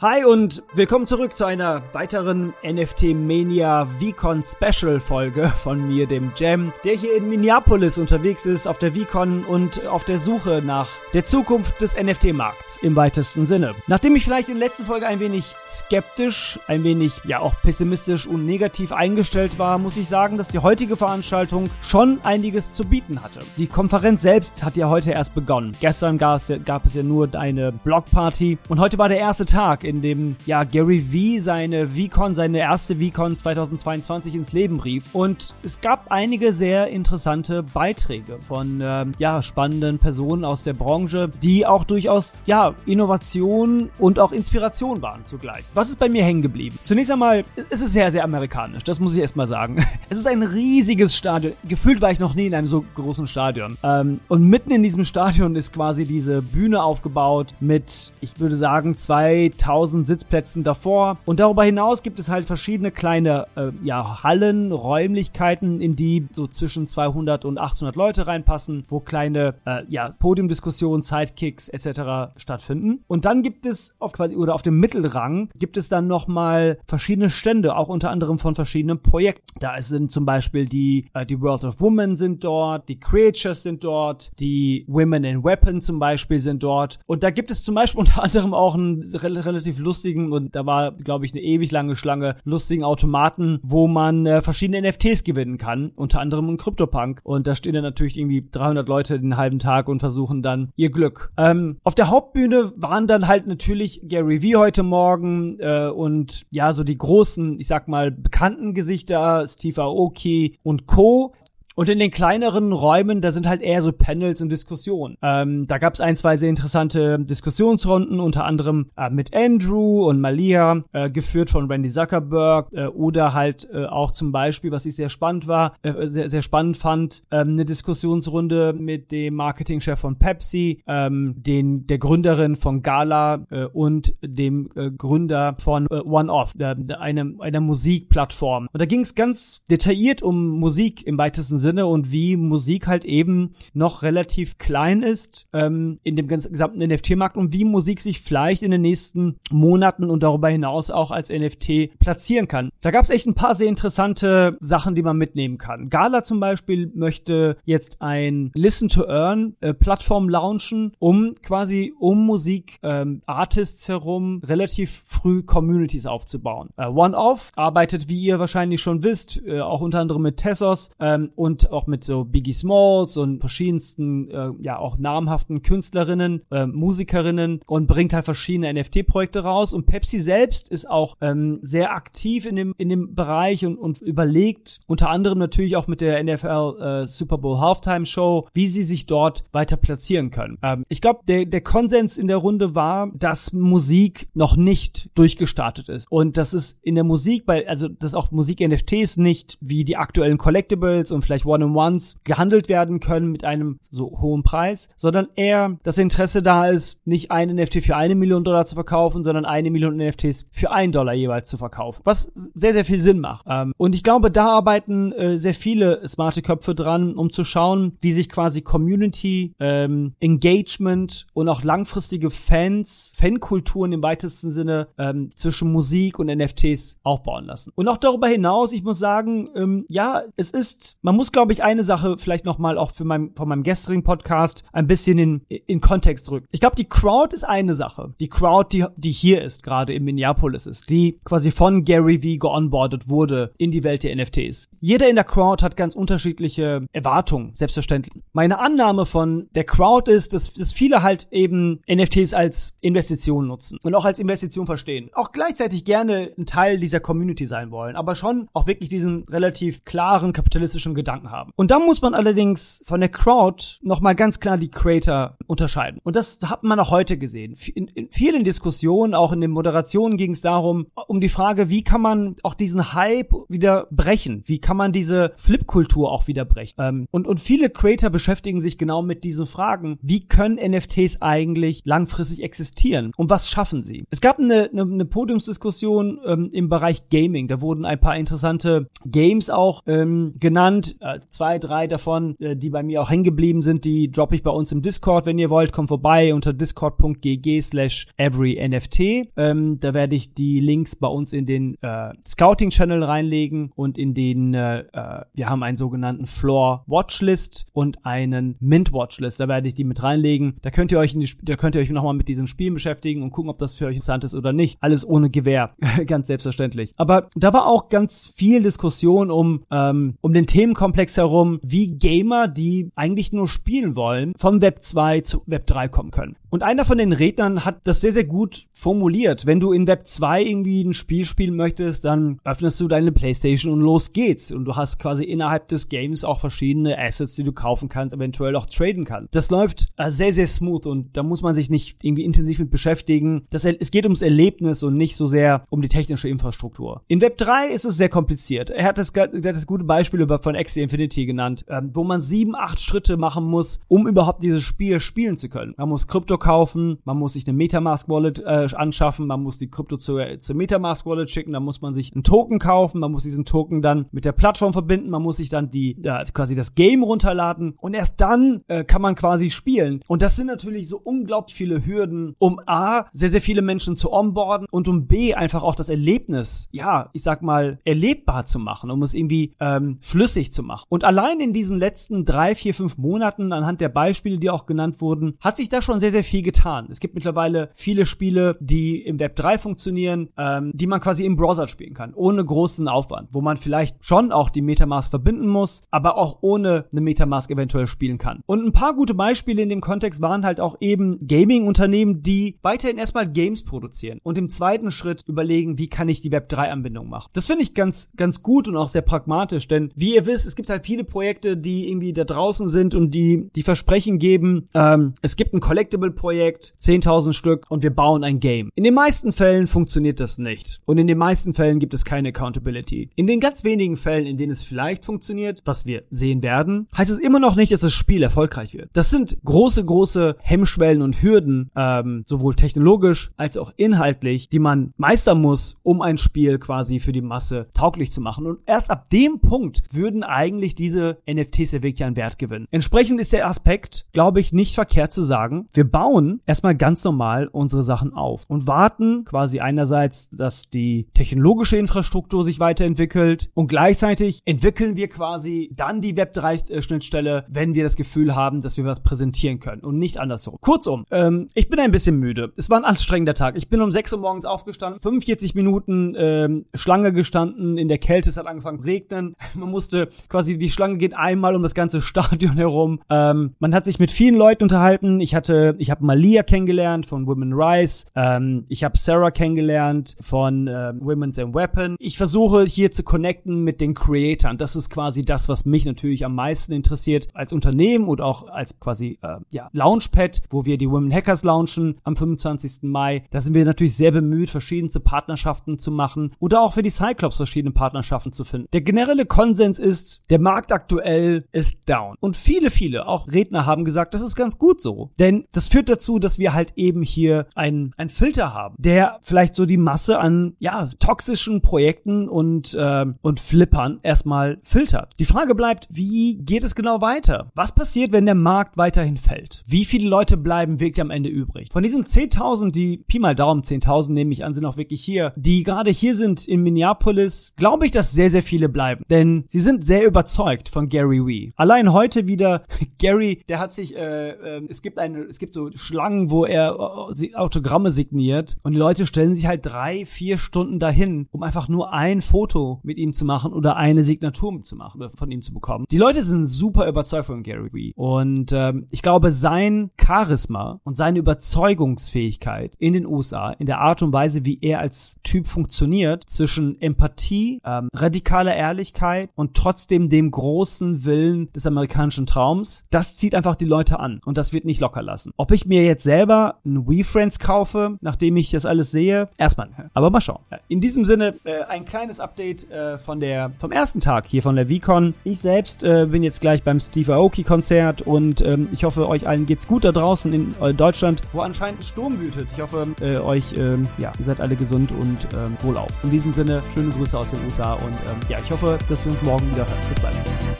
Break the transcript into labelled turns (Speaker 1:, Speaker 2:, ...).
Speaker 1: Hi und willkommen zurück zu einer weiteren NFT Mania VCon Special Folge von mir, dem Jam, der hier in Minneapolis unterwegs ist, auf der VCon und auf der Suche nach der Zukunft des NFT-Markts im weitesten Sinne. Nachdem ich vielleicht in der letzten Folge ein wenig skeptisch, ein wenig ja auch pessimistisch und negativ eingestellt war, muss ich sagen, dass die heutige Veranstaltung schon einiges zu bieten hatte. Die Konferenz selbst hat ja heute erst begonnen. Gestern gab es ja, nur eine Blogparty und heute war der erste Tag in dem ja Gary V seine VCon, seine erste VCon 2022 ins Leben rief. Und es gab einige sehr interessante Beiträge von äh, ja spannenden Personen aus der Branche, die auch durchaus ja Innovation und auch Inspiration waren zugleich. Was ist bei mir hängen geblieben? Zunächst einmal, es ist sehr, sehr amerikanisch. Das muss ich erstmal sagen. Es ist ein riesiges Stadion. Gefühlt war ich noch nie in einem so großen Stadion. Ähm, und mitten in diesem Stadion ist quasi diese Bühne aufgebaut mit, ich würde sagen, 2000 1000 Sitzplätzen davor. Und darüber hinaus gibt es halt verschiedene kleine äh, ja, Hallen, Räumlichkeiten, in die so zwischen 200 und 800 Leute reinpassen, wo kleine äh, ja, Podiumdiskussionen, Sidekicks etc. stattfinden. Und dann gibt es auf quasi oder auf dem Mittelrang gibt es dann nochmal verschiedene Stände, auch unter anderem von verschiedenen Projekten. Da sind zum Beispiel die, äh, die World of Women sind dort, die Creatures sind dort, die Women in Weapon zum Beispiel sind dort. Und da gibt es zum Beispiel unter anderem auch ein relativ relativ lustigen und da war, glaube ich, eine ewig lange Schlange lustigen Automaten, wo man äh, verschiedene NFTs gewinnen kann, unter anderem ein CryptoPunk. Und da stehen dann natürlich irgendwie 300 Leute den halben Tag und versuchen dann ihr Glück. Ähm, auf der Hauptbühne waren dann halt natürlich Gary Vee heute Morgen äh, und ja, so die großen, ich sag mal, bekannten Gesichter, Steve Aoki und Co. Und in den kleineren Räumen, da sind halt eher so Panels und Diskussionen. Ähm, da gab es ein, zwei sehr interessante Diskussionsrunden, unter anderem äh, mit Andrew und Malia, äh, geführt von Randy Zuckerberg, äh, oder halt äh, auch zum Beispiel, was ich sehr spannend war, äh, sehr, sehr spannend fand, ähm, eine Diskussionsrunde mit dem Marketingchef von Pepsi, ähm, den der Gründerin von Gala äh, und dem Gründer von One Off, einer, einer Musikplattform. Und da ging es ganz detailliert um Musik im weitesten Sinne Sinne und wie Musik halt eben noch relativ klein ist ähm, in dem gesamten NFT-Markt und wie Musik sich vielleicht in den nächsten Monaten und darüber hinaus auch als NFT platzieren kann. Da gab es echt ein paar sehr interessante Sachen, die man mitnehmen kann. Gala zum Beispiel möchte jetzt ein Listen to Earn äh, launchen, um quasi um Musik ähm, herum relativ früh Communities aufzubauen. Äh, One Off arbeitet, wie ihr wahrscheinlich schon wisst, äh, auch unter anderem mit Tessos ähm, und und auch mit so Biggie Smalls und verschiedensten, äh, ja, auch namhaften Künstlerinnen, äh, Musikerinnen und bringt halt verschiedene NFT-Projekte raus. Und Pepsi selbst ist auch ähm, sehr aktiv in dem, in dem Bereich und, und überlegt, unter anderem natürlich auch mit der NFL äh, Super Bowl Halftime Show, wie sie sich dort weiter platzieren können. Ähm, ich glaube, der, der Konsens in der Runde war, dass Musik noch nicht durchgestartet ist. Und dass es in der Musik, bei, also dass auch Musik-NFTs nicht wie die aktuellen Collectibles und vielleicht One-on-Ones gehandelt werden können mit einem so hohen Preis, sondern eher das Interesse da ist, nicht ein NFT für eine Million Dollar zu verkaufen, sondern eine Million NFTs für einen Dollar jeweils zu verkaufen. Was sehr, sehr viel Sinn macht. Ähm, und ich glaube, da arbeiten äh, sehr viele smarte Köpfe dran, um zu schauen, wie sich quasi Community, ähm, Engagement und auch langfristige Fans, Fankulturen im weitesten Sinne ähm, zwischen Musik und NFTs aufbauen lassen. Und auch darüber hinaus, ich muss sagen, ja, es ist, man muss glaube ich, eine Sache vielleicht nochmal auch für mein, von meinem gestrigen Podcast ein bisschen in, in Kontext drücken. Ich glaube, die Crowd ist eine Sache. Die Crowd, die, die hier ist, gerade in Minneapolis ist, die quasi von Gary Vee geonboardet wurde in die Welt der NFTs. Jeder in der Crowd hat ganz unterschiedliche Erwartungen, selbstverständlich. Meine Annahme von der Crowd ist, dass, dass viele halt eben NFTs als Investition nutzen und auch als Investition verstehen. Auch gleichzeitig gerne ein Teil dieser Community sein wollen, aber schon auch wirklich diesen relativ klaren kapitalistischen Gedanken haben. Und da muss man allerdings von der Crowd nochmal ganz klar die Creator unterscheiden. Und das hat man auch heute gesehen. In, in vielen Diskussionen, auch in den Moderationen ging es darum, um die Frage, wie kann man auch diesen Hype wieder brechen? Wie kann man diese Flip-Kultur auch wieder brechen? Ähm, und, und viele Creator beschäftigen sich genau mit diesen Fragen. Wie können NFTs eigentlich langfristig existieren? Und was schaffen sie? Es gab eine, eine, eine Podiumsdiskussion ähm, im Bereich Gaming. Da wurden ein paar interessante Games auch ähm, genannt Äh, zwei, drei davon, äh, die bei mir auch hängen geblieben sind, die droppe ich bei uns im Discord, wenn ihr wollt. Kommt vorbei unter discord.gg slash everynft. Ähm, da werde ich die Links bei uns in den äh, Scouting-Channel reinlegen und in den, äh, äh, wir haben einen sogenannten Floor Watchlist und einen Mint Watchlist. Da werde ich die mit reinlegen. Da könnt ihr euch, in die, da könnt ihr euch nochmal mit diesen Spielen beschäftigen und gucken, ob das für euch interessant ist oder nicht. Alles ohne Gewehr, ganz selbstverständlich. Aber da war auch ganz viel Diskussion um ähm, um den Themenkomplex herum, wie Gamer, die eigentlich nur spielen wollen, vom Web 2 zu Web 3 kommen können. Und einer von den Rednern hat das sehr, sehr gut formuliert. Wenn du in Web 2 irgendwie ein Spiel spielen möchtest, dann öffnest du deine Playstation und los geht's. Und du hast quasi innerhalb des Games auch verschiedene Assets, die du kaufen kannst, eventuell auch traden kannst. Das läuft äh, sehr, sehr smooth und da muss man sich nicht irgendwie intensiv mit beschäftigen. Das, es geht ums Erlebnis und nicht so sehr um die technische Infrastruktur. In Web 3 ist es sehr kompliziert. Er hat das, er hat das gute Beispiel von Axie Infinity genannt, ähm, wo man sieben, acht Schritte machen muss, um überhaupt dieses Spiel spielen zu können. Man muss Krypto kaufen, man muss sich eine Metamask Wallet äh, anschaffen, man muss die Krypto zur, zur Metamask Wallet schicken, dann muss man sich einen Token kaufen, man muss diesen Token dann mit der Plattform verbinden, man muss sich dann die äh, quasi das Game runterladen und erst dann äh, kann man quasi spielen. Und das sind natürlich so unglaublich viele Hürden, um A, sehr, sehr viele Menschen zu onboarden und um B, einfach auch das Erlebnis, ja, ich sag mal, erlebbar zu machen, um es irgendwie ähm, flüssig zu machen. Und allein in diesen letzten drei, vier, fünf Monaten, anhand der Beispiele, die auch genannt wurden, hat sich da schon sehr, sehr viel getan. Es gibt mittlerweile viele Spiele, die im Web 3 funktionieren, ähm, die man quasi im Browser spielen kann, ohne großen Aufwand, wo man vielleicht schon auch die Metamask verbinden muss, aber auch ohne eine Metamask eventuell spielen kann. Und ein paar gute Beispiele in dem Kontext waren halt auch eben Gaming-Unternehmen, die weiterhin erstmal Games produzieren und im zweiten Schritt überlegen, wie kann ich die Web 3-Anbindung machen. Das finde ich ganz, ganz gut und auch sehr pragmatisch, denn wie ihr wisst, es gibt halt viele Projekte, die irgendwie da draußen sind und die die Versprechen geben, ähm, es gibt ein Collectible-Projekt, 10.000 Stück und wir bauen ein Game. In den meisten Fällen funktioniert das nicht und in den meisten Fällen gibt es keine Accountability. In den ganz wenigen Fällen, in denen es vielleicht funktioniert, was wir sehen werden, heißt es immer noch nicht, dass das Spiel erfolgreich wird. Das sind große, große Hemmschwellen und Hürden, ähm, sowohl technologisch als auch inhaltlich, die man meistern muss, um ein Spiel quasi für die Masse tauglich zu machen. Und erst ab dem Punkt würden eigentlich diese NFTs ja wirklich an Wert gewinnen. Entsprechend ist der Aspekt, glaube ich, nicht verkehrt zu sagen, wir bauen erstmal ganz normal unsere Sachen auf und warten quasi einerseits, dass die technologische Infrastruktur sich weiterentwickelt und gleichzeitig entwickeln wir quasi dann die Web3-Schnittstelle, wenn wir das Gefühl haben, dass wir was präsentieren können und nicht andersherum. Kurzum, ähm, ich bin ein bisschen müde. Es war ein anstrengender Tag. Ich bin um 6 Uhr morgens aufgestanden, 45 Minuten ähm, Schlange gestanden, in der Kälte, es hat angefangen regnen. Man musste quasi, die Schlange geht einmal um das ganze Stadion herum. Ähm, man hat sich mit vielen Leuten unterhalten. Ich hatte, ich habe Malia kennengelernt von Women Rise. Ähm, ich habe Sarah kennengelernt von äh, Women's and Weapon. Ich versuche hier zu connecten mit den Creatoren. Das ist quasi das, was mich natürlich am meisten interessiert als Unternehmen und auch als quasi äh, ja, Launchpad, wo wir die Women Hackers launchen am 25. Mai. Da sind wir natürlich sehr bemüht, verschiedenste Partnerschaften zu machen oder auch für die Cyclops verschiedene Partnerschaften zu finden. Der generelle Konsens ist, der Markt aktuell ist down. Und viele, viele, auch Redner haben gesagt, das ist ganz gut so. Denn das führt dazu, dass wir halt eben hier einen, einen Filter haben, der vielleicht so die Masse an, ja, toxischen Projekten und, äh, und Flippern erstmal filtert. Die Frage bleibt, wie geht es genau weiter? Was passiert, wenn der Markt weiterhin fällt? Wie viele Leute bleiben wirklich am Ende übrig? Von diesen 10.000, die, Pi mal Daumen, 10.000 nehme ich an, sind auch wirklich hier, die gerade hier sind in Minneapolis, glaube ich, dass sehr, sehr viele bleiben. Denn sie sind sehr überzeugt von Gary Wee. Allein heute wieder, Gary, der hat sich, äh, äh, es gibt eine, es gibt so Schlangen, wo er äh, Autogramme signiert und die Leute stellen sich halt drei, vier Stunden dahin, um einfach nur ein Foto mit ihm zu machen oder eine Signatur zu machen, von ihm zu bekommen. Die Leute sind super überzeugt von Gary Wee und ähm, ich glaube, sein Charisma und seine Überzeugungsfähigkeit in den USA, in der Art und Weise, wie er als Typ funktioniert, zwischen Empathie, ähm, radikaler Ehrlichkeit und trotzdem dem großen Willen des amerikanischen Traums, das zieht einfach die Leute an und das wird nicht locker lassen. Ob ich mir jetzt selber ein WeFriends kaufe, nachdem ich das alles sehe, erstmal. Aber mal schauen. In diesem Sinne äh, ein kleines Update äh, von der vom ersten Tag hier von der VCon. Ich selbst äh, bin jetzt gleich beim Steve Aoki Konzert und ähm, ich hoffe euch allen geht's gut da draußen in äh, Deutschland, wo anscheinend ein Sturm wütet. Ich hoffe äh, euch ähm, ja ihr seid alle gesund und ähm, wohlauf. In diesem Sinne schöne Grüße aus den USA und ähm, ja ich hoffe, dass wir uns morgen wieder hören. Bis guys. Bye.